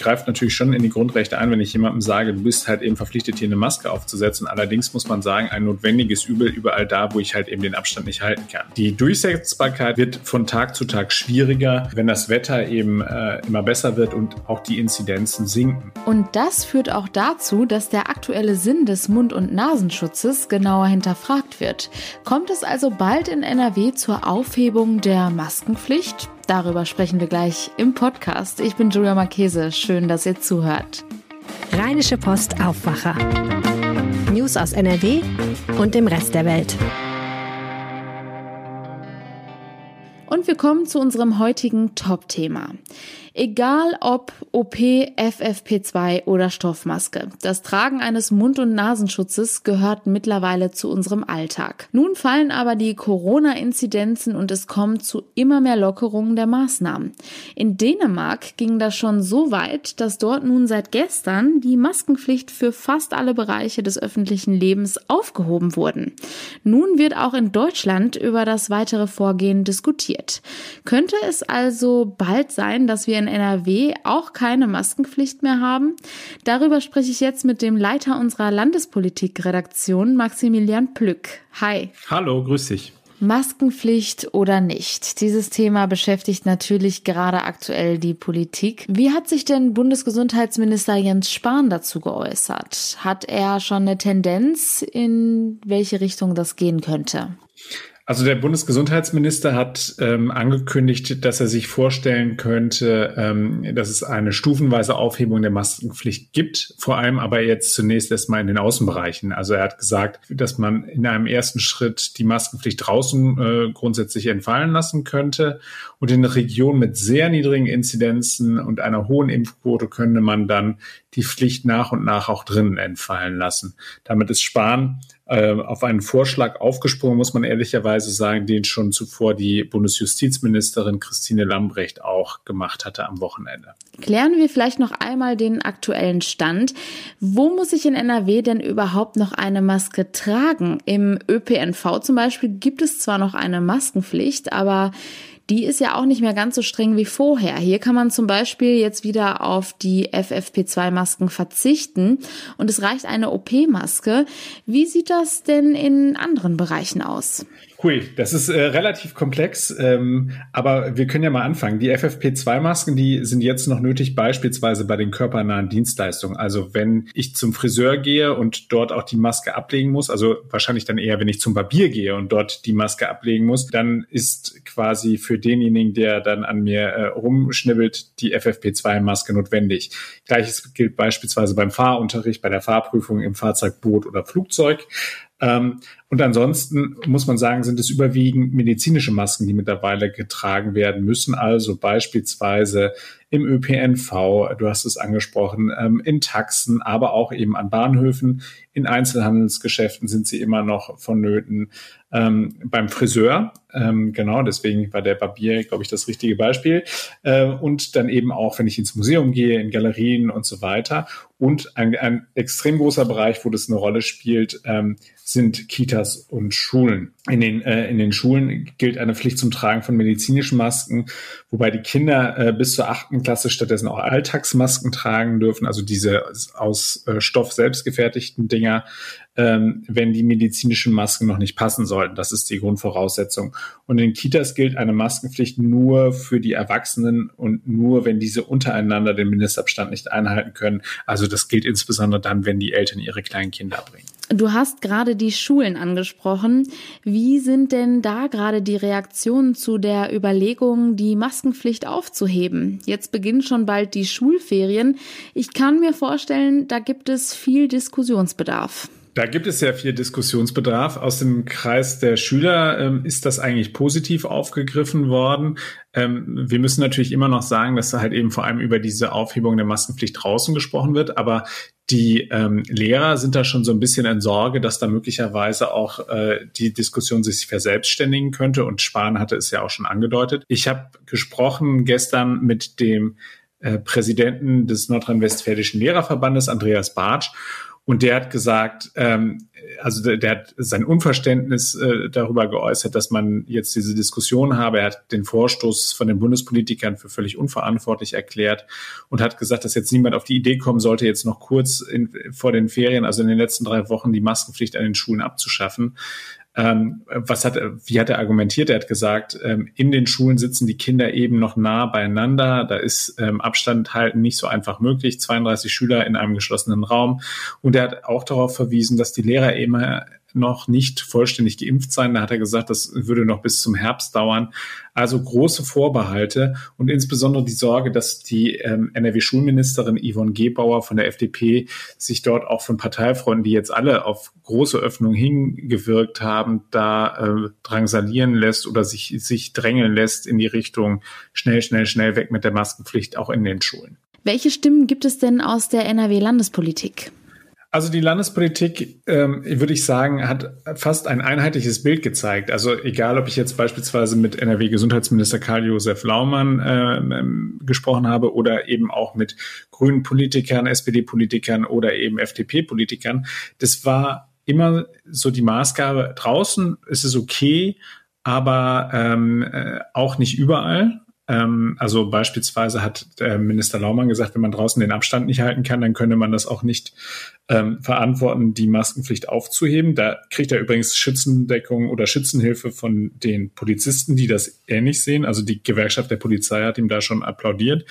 greift natürlich schon in die Grundrechte ein, wenn ich jemandem sage, du bist halt eben verpflichtet, hier eine Maske aufzusetzen. Allerdings muss man sagen, ein notwendiges Übel überall da, wo ich halt eben den Abstand nicht halten kann. Die Durchsetzbarkeit wird von Tag zu Tag schwieriger, wenn das Wetter eben äh, immer besser wird und auch die Inzidenzen sinken. Und das führt auch dazu, dass der aktuelle Sinn des Mund- und Nasenschutzes genauer hinterfragt wird. Kommt es also bald in NRW zur Aufhebung der Maskenpflicht? Darüber sprechen wir gleich im Podcast. Ich bin Julia Marchese. Schön, dass ihr zuhört. Rheinische Post Aufwacher. News aus NRW und dem Rest der Welt. Und wir kommen zu unserem heutigen Top-Thema. Egal ob OP, FFP2 oder Stoffmaske. Das Tragen eines Mund- und Nasenschutzes gehört mittlerweile zu unserem Alltag. Nun fallen aber die Corona-Inzidenzen und es kommt zu immer mehr Lockerungen der Maßnahmen. In Dänemark ging das schon so weit, dass dort nun seit gestern die Maskenpflicht für fast alle Bereiche des öffentlichen Lebens aufgehoben wurden. Nun wird auch in Deutschland über das weitere Vorgehen diskutiert. Könnte es also bald sein, dass wir in NRW auch keine Maskenpflicht mehr haben? Darüber spreche ich jetzt mit dem Leiter unserer Landespolitikredaktion, Maximilian Plück. Hi. Hallo, grüß dich. Maskenpflicht oder nicht? Dieses Thema beschäftigt natürlich gerade aktuell die Politik. Wie hat sich denn Bundesgesundheitsminister Jens Spahn dazu geäußert? Hat er schon eine Tendenz, in welche Richtung das gehen könnte? Also der Bundesgesundheitsminister hat ähm, angekündigt, dass er sich vorstellen könnte, ähm, dass es eine stufenweise Aufhebung der Maskenpflicht gibt, vor allem aber jetzt zunächst erstmal in den Außenbereichen. Also er hat gesagt, dass man in einem ersten Schritt die Maskenpflicht draußen äh, grundsätzlich entfallen lassen könnte und in Regionen mit sehr niedrigen Inzidenzen und einer hohen Impfquote könnte man dann die Pflicht nach und nach auch drinnen entfallen lassen. Damit ist Spahn äh, auf einen Vorschlag aufgesprungen, muss man ehrlicherweise sagen, den schon zuvor die Bundesjustizministerin Christine Lambrecht auch gemacht hatte am Wochenende. Klären wir vielleicht noch einmal den aktuellen Stand. Wo muss ich in NRW denn überhaupt noch eine Maske tragen? Im ÖPNV zum Beispiel gibt es zwar noch eine Maskenpflicht, aber die ist ja auch nicht mehr ganz so streng wie vorher. Hier kann man zum Beispiel jetzt wieder auf die FFP2-Masken verzichten und es reicht eine OP-Maske. Wie sieht das denn in anderen Bereichen aus? Hui, das ist äh, relativ komplex, ähm, aber wir können ja mal anfangen. Die FFP2-Masken, die sind jetzt noch nötig, beispielsweise bei den körpernahen Dienstleistungen. Also wenn ich zum Friseur gehe und dort auch die Maske ablegen muss, also wahrscheinlich dann eher, wenn ich zum Barbier gehe und dort die Maske ablegen muss, dann ist quasi für denjenigen, der dann an mir äh, rumschnibbelt, die FFP2-Maske notwendig. Gleiches gilt beispielsweise beim Fahrunterricht, bei der Fahrprüfung im Fahrzeug, Boot oder Flugzeug. Ähm, und ansonsten muss man sagen, sind es überwiegend medizinische Masken, die mittlerweile getragen werden müssen. Also beispielsweise im ÖPNV, du hast es angesprochen, ähm, in Taxen, aber auch eben an Bahnhöfen. In Einzelhandelsgeschäften sind sie immer noch vonnöten. Ähm, beim Friseur, ähm, genau, deswegen war der Barbier, glaube ich, das richtige Beispiel. Äh, und dann eben auch, wenn ich ins Museum gehe, in Galerien und so weiter. Und ein, ein extrem großer Bereich, wo das eine Rolle spielt, ähm, sind Kitas und Schulen. In den, äh, in den Schulen gilt eine Pflicht zum Tragen von medizinischen Masken, wobei die Kinder äh, bis zur achten Klasse stattdessen auch Alltagsmasken tragen dürfen, also diese aus äh, Stoff selbst gefertigten Dinger, ähm, wenn die medizinischen Masken noch nicht passen sollten. Das ist die Grundvoraussetzung. Und in Kitas gilt eine Maskenpflicht nur für die Erwachsenen und nur, wenn diese untereinander den Mindestabstand nicht einhalten können. Also das gilt insbesondere dann, wenn die Eltern ihre kleinen Kinder bringen. Du hast gerade die Schulen angesprochen. Wie sind denn da gerade die Reaktionen zu der Überlegung, die Maskenpflicht aufzuheben? Jetzt beginnen schon bald die Schulferien. Ich kann mir vorstellen, da gibt es viel Diskussionsbedarf. Da gibt es sehr viel Diskussionsbedarf. Aus dem Kreis der Schüler ähm, ist das eigentlich positiv aufgegriffen worden. Ähm, wir müssen natürlich immer noch sagen, dass da halt eben vor allem über diese Aufhebung der Maskenpflicht draußen gesprochen wird. Aber die ähm, Lehrer sind da schon so ein bisschen in Sorge, dass da möglicherweise auch äh, die Diskussion sich verselbstständigen könnte. Und Spahn hatte es ja auch schon angedeutet. Ich habe gesprochen gestern mit dem äh, Präsidenten des Nordrhein-Westfälischen Lehrerverbandes, Andreas Bartsch. Und der hat gesagt, ähm, also der, der hat sein Unverständnis äh, darüber geäußert, dass man jetzt diese Diskussion habe. Er hat den Vorstoß von den Bundespolitikern für völlig unverantwortlich erklärt und hat gesagt, dass jetzt niemand auf die Idee kommen sollte, jetzt noch kurz in, vor den Ferien, also in den letzten drei Wochen, die Maskenpflicht an den Schulen abzuschaffen. Ähm, was hat, wie hat er argumentiert? Er hat gesagt, ähm, in den Schulen sitzen die Kinder eben noch nah beieinander. Da ist ähm, Abstand halten nicht so einfach möglich. 32 Schüler in einem geschlossenen Raum. Und er hat auch darauf verwiesen, dass die Lehrer immer noch nicht vollständig geimpft sein. Da hat er gesagt, das würde noch bis zum Herbst dauern. Also große Vorbehalte und insbesondere die Sorge, dass die ähm, NRW-Schulministerin Yvonne Gebauer von der FDP sich dort auch von Parteifreunden, die jetzt alle auf große Öffnung hingewirkt haben, da äh, drangsalieren lässt oder sich, sich drängeln lässt in die Richtung schnell, schnell, schnell weg mit der Maskenpflicht auch in den Schulen. Welche Stimmen gibt es denn aus der NRW-Landespolitik? Also die Landespolitik, ähm, würde ich sagen, hat fast ein einheitliches Bild gezeigt. Also egal, ob ich jetzt beispielsweise mit NRW-Gesundheitsminister Karl-Josef Laumann äh, ähm, gesprochen habe oder eben auch mit grünen Politikern, SPD-Politikern oder eben FDP-Politikern, das war immer so die Maßgabe, draußen ist es okay, aber ähm, äh, auch nicht überall. Ähm, also beispielsweise hat der Minister Laumann gesagt, wenn man draußen den Abstand nicht halten kann, dann könne man das auch nicht ähm, verantworten, die Maskenpflicht aufzuheben. Da kriegt er übrigens Schützendeckung oder Schützenhilfe von den Polizisten, die das ähnlich sehen. Also die Gewerkschaft der Polizei hat ihm da schon applaudiert.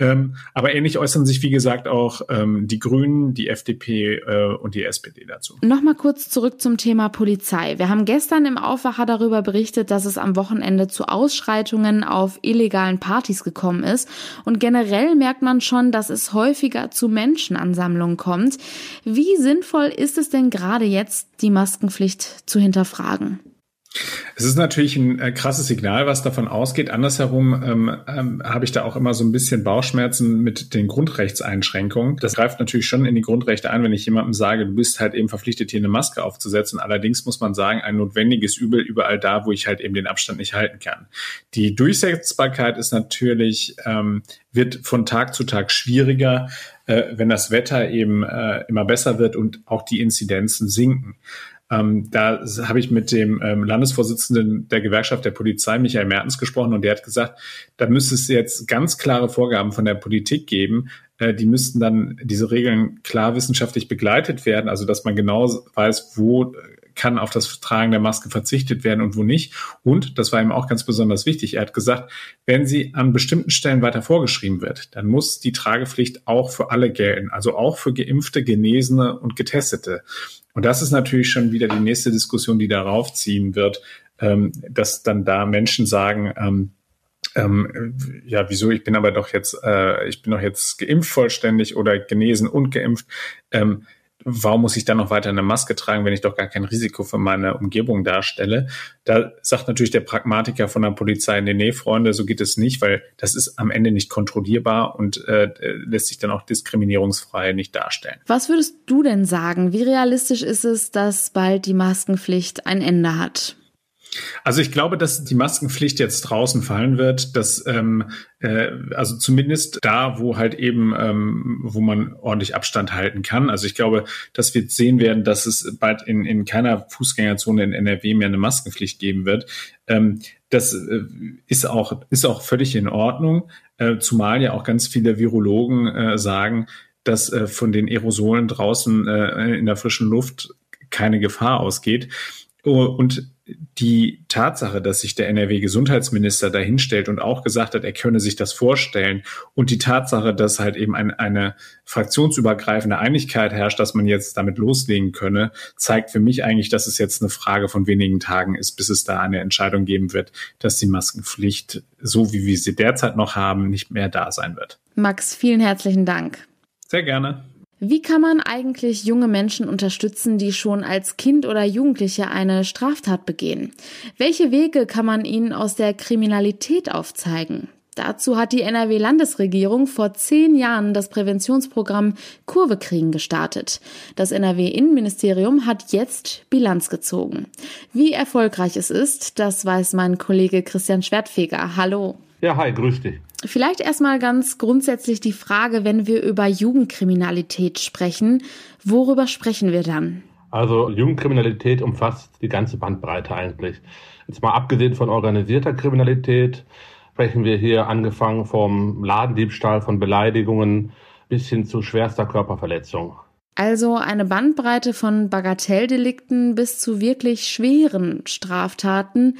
Ähm, aber ähnlich äußern sich, wie gesagt, auch ähm, die Grünen, die FDP äh, und die SPD dazu. Nochmal kurz zurück zum Thema Polizei. Wir haben gestern im Aufwacher darüber berichtet, dass es am Wochenende zu Ausschreitungen auf illegalen Partys gekommen ist. Und generell merkt man schon, dass es häufiger zu Menschenansammlungen kommt. Wie sinnvoll ist es denn gerade jetzt, die Maskenpflicht zu hinterfragen? Es ist natürlich ein äh, krasses Signal, was davon ausgeht. Andersherum ähm, ähm, habe ich da auch immer so ein bisschen Bauchschmerzen mit den Grundrechtseinschränkungen. Das greift natürlich schon in die Grundrechte ein, wenn ich jemandem sage, du bist halt eben verpflichtet, hier eine Maske aufzusetzen. Allerdings muss man sagen, ein notwendiges Übel überall da, wo ich halt eben den Abstand nicht halten kann. Die Durchsetzbarkeit ist natürlich, ähm, wird von Tag zu Tag schwieriger, äh, wenn das Wetter eben äh, immer besser wird und auch die Inzidenzen sinken. Ähm, da habe ich mit dem ähm, Landesvorsitzenden der Gewerkschaft der Polizei, Michael Mertens, gesprochen und der hat gesagt, da müsste es jetzt ganz klare Vorgaben von der Politik geben. Äh, die müssten dann diese Regeln klar wissenschaftlich begleitet werden, also dass man genau weiß, wo kann auf das Tragen der Maske verzichtet werden und wo nicht. Und, das war ihm auch ganz besonders wichtig, er hat gesagt, wenn sie an bestimmten Stellen weiter vorgeschrieben wird, dann muss die Tragepflicht auch für alle gelten, also auch für Geimpfte, Genesene und Getestete. Und das ist natürlich schon wieder die nächste Diskussion, die darauf ziehen wird, ähm, dass dann da Menschen sagen, ähm, ähm, ja, wieso, ich bin aber doch jetzt, äh, ich bin doch jetzt geimpft vollständig oder genesen und geimpft. Ähm, warum muss ich dann noch weiter eine Maske tragen, wenn ich doch gar kein Risiko für meine Umgebung darstelle? Da sagt natürlich der Pragmatiker von der Polizei, nee, nee, Freunde, so geht es nicht, weil das ist am Ende nicht kontrollierbar und äh, lässt sich dann auch diskriminierungsfrei nicht darstellen. Was würdest du denn sagen? Wie realistisch ist es, dass bald die Maskenpflicht ein Ende hat? Also ich glaube, dass die Maskenpflicht jetzt draußen fallen wird, dass ähm, äh, also zumindest da, wo halt eben, ähm, wo man ordentlich Abstand halten kann. Also ich glaube, dass wir sehen werden, dass es bald in, in keiner Fußgängerzone in NRW mehr eine Maskenpflicht geben wird. Ähm, das äh, ist auch ist auch völlig in Ordnung, äh, zumal ja auch ganz viele Virologen äh, sagen, dass äh, von den Aerosolen draußen äh, in der frischen Luft keine Gefahr ausgeht. Oh, und die Tatsache, dass sich der NRW-Gesundheitsminister dahinstellt und auch gesagt hat, er könne sich das vorstellen und die Tatsache, dass halt eben ein, eine fraktionsübergreifende Einigkeit herrscht, dass man jetzt damit loslegen könne, zeigt für mich eigentlich, dass es jetzt eine Frage von wenigen Tagen ist, bis es da eine Entscheidung geben wird, dass die Maskenpflicht, so wie wir sie derzeit noch haben, nicht mehr da sein wird. Max, vielen herzlichen Dank. Sehr gerne. Wie kann man eigentlich junge Menschen unterstützen, die schon als Kind oder Jugendliche eine Straftat begehen? Welche Wege kann man ihnen aus der Kriminalität aufzeigen? Dazu hat die NRW-Landesregierung vor zehn Jahren das Präventionsprogramm Kurve kriegen gestartet. Das NRW-Innenministerium hat jetzt Bilanz gezogen. Wie erfolgreich es ist, das weiß mein Kollege Christian Schwertfeger. Hallo. Ja, hi, grüß dich. Vielleicht erstmal ganz grundsätzlich die Frage, wenn wir über Jugendkriminalität sprechen, worüber sprechen wir dann? Also Jugendkriminalität umfasst die ganze Bandbreite eigentlich. Jetzt mal abgesehen von organisierter Kriminalität sprechen wir hier angefangen vom Ladendiebstahl, von Beleidigungen bis hin zu schwerster Körperverletzung. Also eine Bandbreite von Bagatelldelikten bis zu wirklich schweren Straftaten.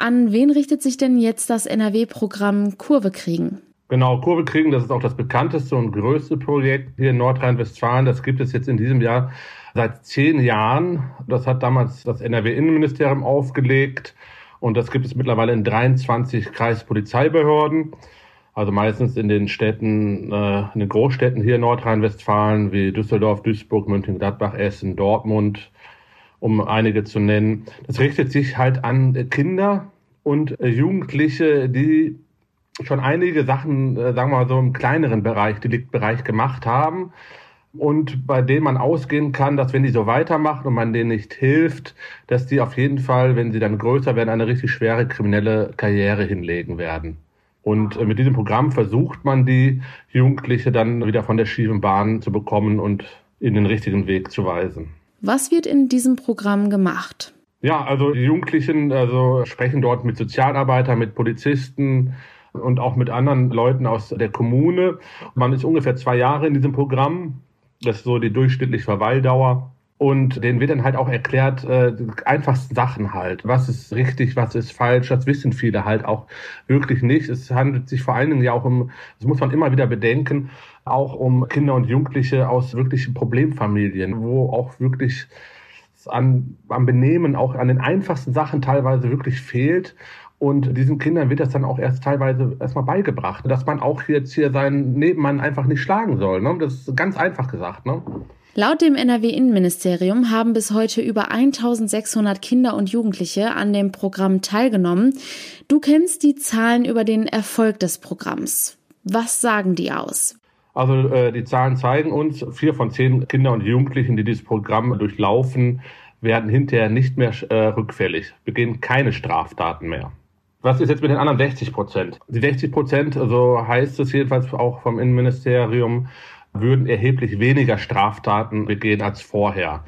An wen richtet sich denn jetzt das NRW-Programm Kurve kriegen? Genau, Kurve kriegen, das ist auch das bekannteste und größte Projekt hier in Nordrhein-Westfalen. Das gibt es jetzt in diesem Jahr seit zehn Jahren. Das hat damals das NRW-Innenministerium aufgelegt und das gibt es mittlerweile in 23 Kreispolizeibehörden. Also meistens in den Städten, äh, in den Großstädten hier in Nordrhein-Westfalen wie Düsseldorf, Duisburg, München-Gladbach, Essen, Dortmund, um einige zu nennen. Das richtet sich halt an Kinder und äh, Jugendliche, die schon einige Sachen, äh, sagen wir mal so im kleineren Bereich, Deliktbereich gemacht haben und bei denen man ausgehen kann, dass wenn die so weitermachen und man denen nicht hilft, dass die auf jeden Fall, wenn sie dann größer werden, eine richtig schwere kriminelle Karriere hinlegen werden. Und äh, mit diesem Programm versucht man die Jugendliche dann wieder von der schiefen Bahn zu bekommen und in den richtigen Weg zu weisen. Was wird in diesem Programm gemacht? Ja, also die Jugendlichen also sprechen dort mit Sozialarbeitern, mit Polizisten und auch mit anderen Leuten aus der Kommune. Man ist ungefähr zwei Jahre in diesem Programm. Das ist so die durchschnittliche Verweildauer. Und denen wird dann halt auch erklärt, äh, einfachsten Sachen halt. Was ist richtig, was ist falsch, das wissen viele halt auch wirklich nicht. Es handelt sich vor allen Dingen ja auch um, das muss man immer wieder bedenken, auch um Kinder und Jugendliche aus wirklichen Problemfamilien, wo auch wirklich an, am Benehmen, auch an den einfachsten Sachen teilweise wirklich fehlt. Und diesen Kindern wird das dann auch erst teilweise erstmal beigebracht, dass man auch jetzt hier seinen Nebenmann einfach nicht schlagen soll. Ne? Das ist ganz einfach gesagt. Ne? Laut dem NRW-Innenministerium haben bis heute über 1600 Kinder und Jugendliche an dem Programm teilgenommen. Du kennst die Zahlen über den Erfolg des Programms. Was sagen die aus? Also äh, die Zahlen zeigen uns, vier von zehn Kinder und Jugendlichen, die dieses Programm durchlaufen, werden hinterher nicht mehr äh, rückfällig, begehen keine Straftaten mehr. Was ist jetzt mit den anderen 60 Prozent? Die 60 Prozent, so heißt es jedenfalls auch vom Innenministerium, würden erheblich weniger Straftaten begehen als vorher.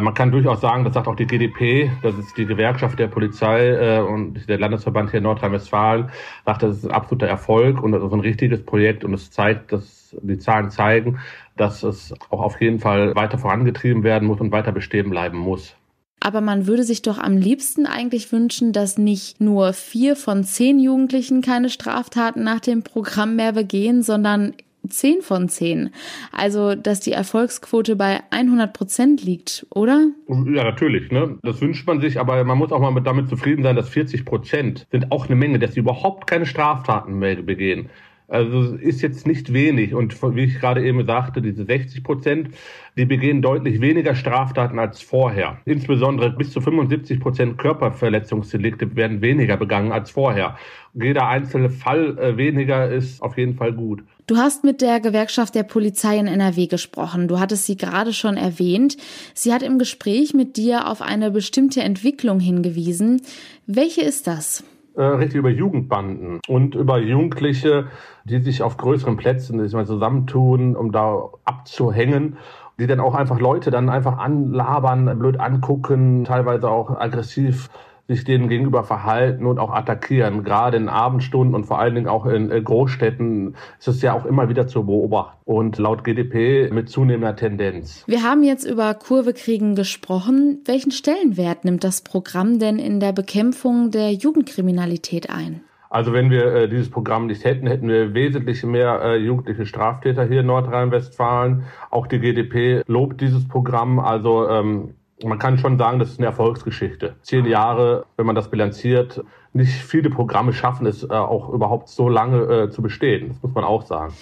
Man kann durchaus sagen, das sagt auch die GDP, das ist die Gewerkschaft der Polizei äh, und der Landesverband hier in Nordrhein-Westfalen, sagt, das ist ein absoluter Erfolg und das ist ein richtiges Projekt und es zeigt, dass die Zahlen zeigen, dass es auch auf jeden Fall weiter vorangetrieben werden muss und weiter bestehen bleiben muss. Aber man würde sich doch am liebsten eigentlich wünschen, dass nicht nur vier von zehn Jugendlichen keine Straftaten nach dem Programm mehr begehen, sondern 10 von 10. Also, dass die Erfolgsquote bei 100 Prozent liegt, oder? Ja, natürlich. Ne? Das wünscht man sich, aber man muss auch mal damit zufrieden sein, dass 40 Prozent sind auch eine Menge, dass sie überhaupt keine Straftaten mehr begehen. Also ist jetzt nicht wenig. Und wie ich gerade eben sagte, diese 60 Prozent, die begehen deutlich weniger Straftaten als vorher. Insbesondere bis zu 75 Prozent Körperverletzungsdelikte werden weniger begangen als vorher. Jeder einzelne Fall äh, weniger ist auf jeden Fall gut. Du hast mit der Gewerkschaft der Polizei in NRW gesprochen. Du hattest sie gerade schon erwähnt. Sie hat im Gespräch mit dir auf eine bestimmte Entwicklung hingewiesen. Welche ist das? Äh, richtig über Jugendbanden und über Jugendliche, die sich auf größeren Plätzen sich mal zusammentun, um da abzuhängen die dann auch einfach Leute dann einfach anlabern, blöd angucken, teilweise auch aggressiv sich denen gegenüber verhalten und auch attackieren. Gerade in Abendstunden und vor allen Dingen auch in äh, Großstädten ist es ja auch immer wieder zu beobachten. Und laut GDP mit zunehmender Tendenz. Wir haben jetzt über Kurvekriegen gesprochen. Welchen Stellenwert nimmt das Programm denn in der Bekämpfung der Jugendkriminalität ein? Also wenn wir äh, dieses Programm nicht hätten, hätten wir wesentlich mehr äh, jugendliche Straftäter hier in Nordrhein-Westfalen. Auch die GDP lobt dieses Programm. Also ähm, man kann schon sagen, das ist eine Erfolgsgeschichte. Zehn Jahre, wenn man das bilanziert, nicht viele Programme schaffen es äh, auch überhaupt so lange äh, zu bestehen. Das muss man auch sagen.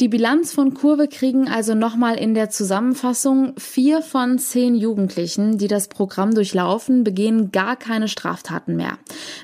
Die Bilanz von Kurve kriegen also nochmal in der Zusammenfassung. Vier von zehn Jugendlichen, die das Programm durchlaufen, begehen gar keine Straftaten mehr.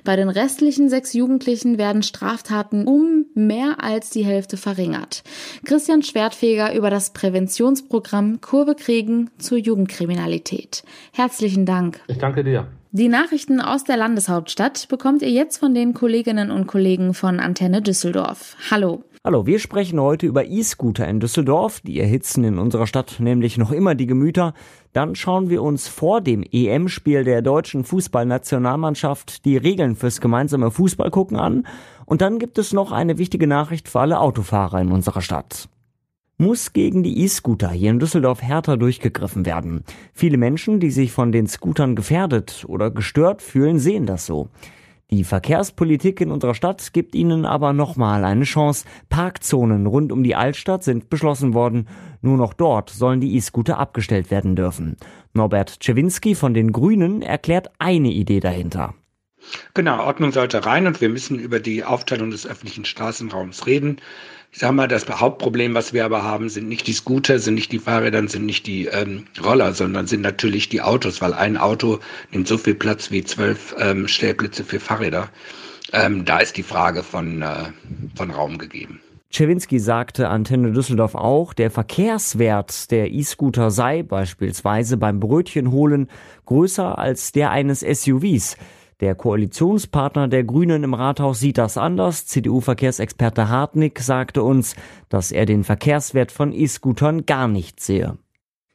Bei den restlichen sechs Jugendlichen werden Straftaten um mehr als die Hälfte verringert. Christian Schwertfeger über das Präventionsprogramm Kurve kriegen zur Jugendkriminalität. Herzlichen Dank. Ich danke dir. Die Nachrichten aus der Landeshauptstadt bekommt ihr jetzt von den Kolleginnen und Kollegen von Antenne Düsseldorf. Hallo. Hallo, wir sprechen heute über E-Scooter in Düsseldorf. Die erhitzen in unserer Stadt nämlich noch immer die Gemüter. Dann schauen wir uns vor dem EM-Spiel der deutschen Fußballnationalmannschaft die Regeln fürs gemeinsame Fußballgucken an. Und dann gibt es noch eine wichtige Nachricht für alle Autofahrer in unserer Stadt muss gegen die E-Scooter hier in Düsseldorf härter durchgegriffen werden. Viele Menschen, die sich von den Scootern gefährdet oder gestört fühlen, sehen das so. Die Verkehrspolitik in unserer Stadt gibt ihnen aber nochmal eine Chance. Parkzonen rund um die Altstadt sind beschlossen worden. Nur noch dort sollen die E-Scooter abgestellt werden dürfen. Norbert Czewinski von den Grünen erklärt eine Idee dahinter. Genau, Ordnung sollte rein und wir müssen über die Aufteilung des öffentlichen Straßenraums reden. Ich sage mal, das Hauptproblem, was wir aber haben, sind nicht die Scooter, sind nicht die Fahrräder, sind nicht die ähm, Roller, sondern sind natürlich die Autos, weil ein Auto nimmt so viel Platz wie zwölf ähm, Stellplätze für Fahrräder. Ähm, da ist die Frage von, äh, von Raum gegeben. Czewinski sagte Antenne Düsseldorf auch, der Verkehrswert der E-Scooter sei beispielsweise beim Brötchen holen größer als der eines SUVs. Der Koalitionspartner der Grünen im Rathaus sieht das anders. CDU-Verkehrsexperte Hartnick sagte uns, dass er den Verkehrswert von E-Scootern gar nicht sehe.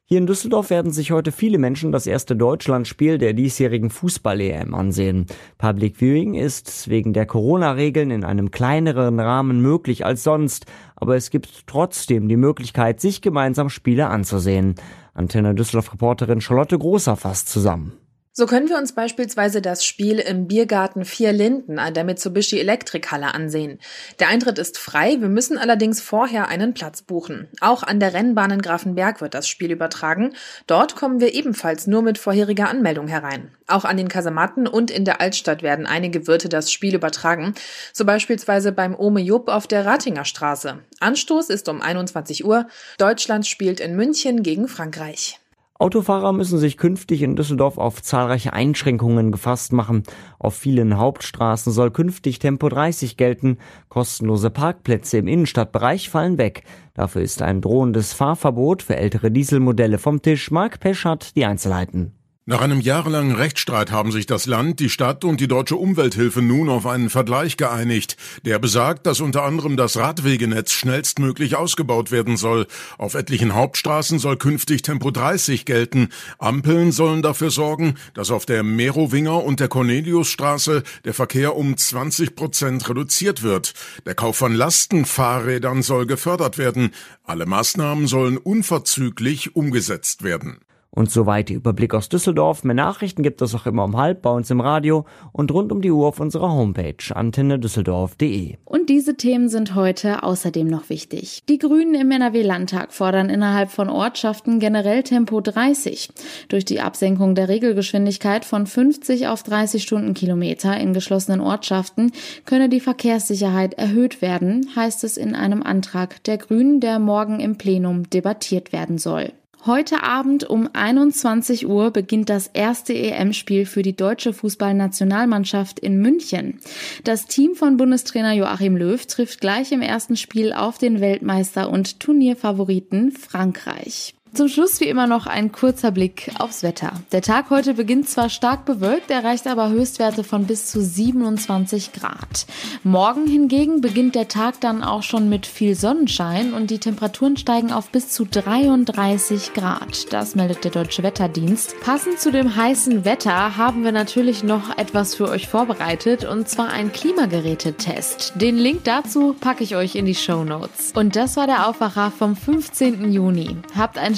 Hier in Düsseldorf werden sich heute viele Menschen das erste Deutschlandspiel der diesjährigen Fußball-EM ansehen. Public Viewing ist wegen der Corona-Regeln in einem kleineren Rahmen möglich als sonst, aber es gibt trotzdem die Möglichkeit, sich gemeinsam Spiele anzusehen. Antenne Düsseldorf-Reporterin Charlotte Großer fasst zusammen. So können wir uns beispielsweise das Spiel im Biergarten Vier Linden an der Mitsubishi Elektrikhalle ansehen. Der Eintritt ist frei, wir müssen allerdings vorher einen Platz buchen. Auch an der Rennbahn in Grafenberg wird das Spiel übertragen. Dort kommen wir ebenfalls nur mit vorheriger Anmeldung herein. Auch an den Kasematten und in der Altstadt werden einige Wirte das Spiel übertragen, so beispielsweise beim Ome Jupp auf der Ratinger Straße. Anstoß ist um 21 Uhr. Deutschland spielt in München gegen Frankreich. Autofahrer müssen sich künftig in Düsseldorf auf zahlreiche Einschränkungen gefasst machen. Auf vielen Hauptstraßen soll künftig Tempo 30 gelten. Kostenlose Parkplätze im Innenstadtbereich fallen weg. Dafür ist ein drohendes Fahrverbot für ältere Dieselmodelle vom Tisch. Mark Pesch hat die Einzelheiten. Nach einem jahrelangen Rechtsstreit haben sich das Land, die Stadt und die deutsche Umwelthilfe nun auf einen Vergleich geeinigt, der besagt, dass unter anderem das Radwegenetz schnellstmöglich ausgebaut werden soll. Auf etlichen Hauptstraßen soll künftig Tempo 30 gelten. Ampeln sollen dafür sorgen, dass auf der Merowinger und der Corneliusstraße der Verkehr um 20 Prozent reduziert wird. Der Kauf von Lastenfahrrädern soll gefördert werden. Alle Maßnahmen sollen unverzüglich umgesetzt werden. Und soweit der Überblick aus Düsseldorf. Mehr Nachrichten gibt es auch immer um halb bei uns im Radio und rund um die Uhr auf unserer Homepage antennedüsseldorf.de. Und diese Themen sind heute außerdem noch wichtig. Die Grünen im NRW-Landtag fordern innerhalb von Ortschaften generell Tempo 30. Durch die Absenkung der Regelgeschwindigkeit von 50 auf 30 Stundenkilometer in geschlossenen Ortschaften könne die Verkehrssicherheit erhöht werden, heißt es in einem Antrag der Grünen, der morgen im Plenum debattiert werden soll. Heute Abend um 21 Uhr beginnt das erste EM-Spiel für die deutsche Fußballnationalmannschaft in München. Das Team von Bundestrainer Joachim Löw trifft gleich im ersten Spiel auf den Weltmeister und Turnierfavoriten Frankreich. Zum Schluss wie immer noch ein kurzer Blick aufs Wetter. Der Tag heute beginnt zwar stark bewölkt, erreicht aber Höchstwerte von bis zu 27 Grad. Morgen hingegen beginnt der Tag dann auch schon mit viel Sonnenschein und die Temperaturen steigen auf bis zu 33 Grad. Das meldet der Deutsche Wetterdienst. Passend zu dem heißen Wetter haben wir natürlich noch etwas für euch vorbereitet und zwar ein Klimagerätetest. Den Link dazu packe ich euch in die Show Notes. Und das war der Aufwacher vom 15. Juni. Habt ein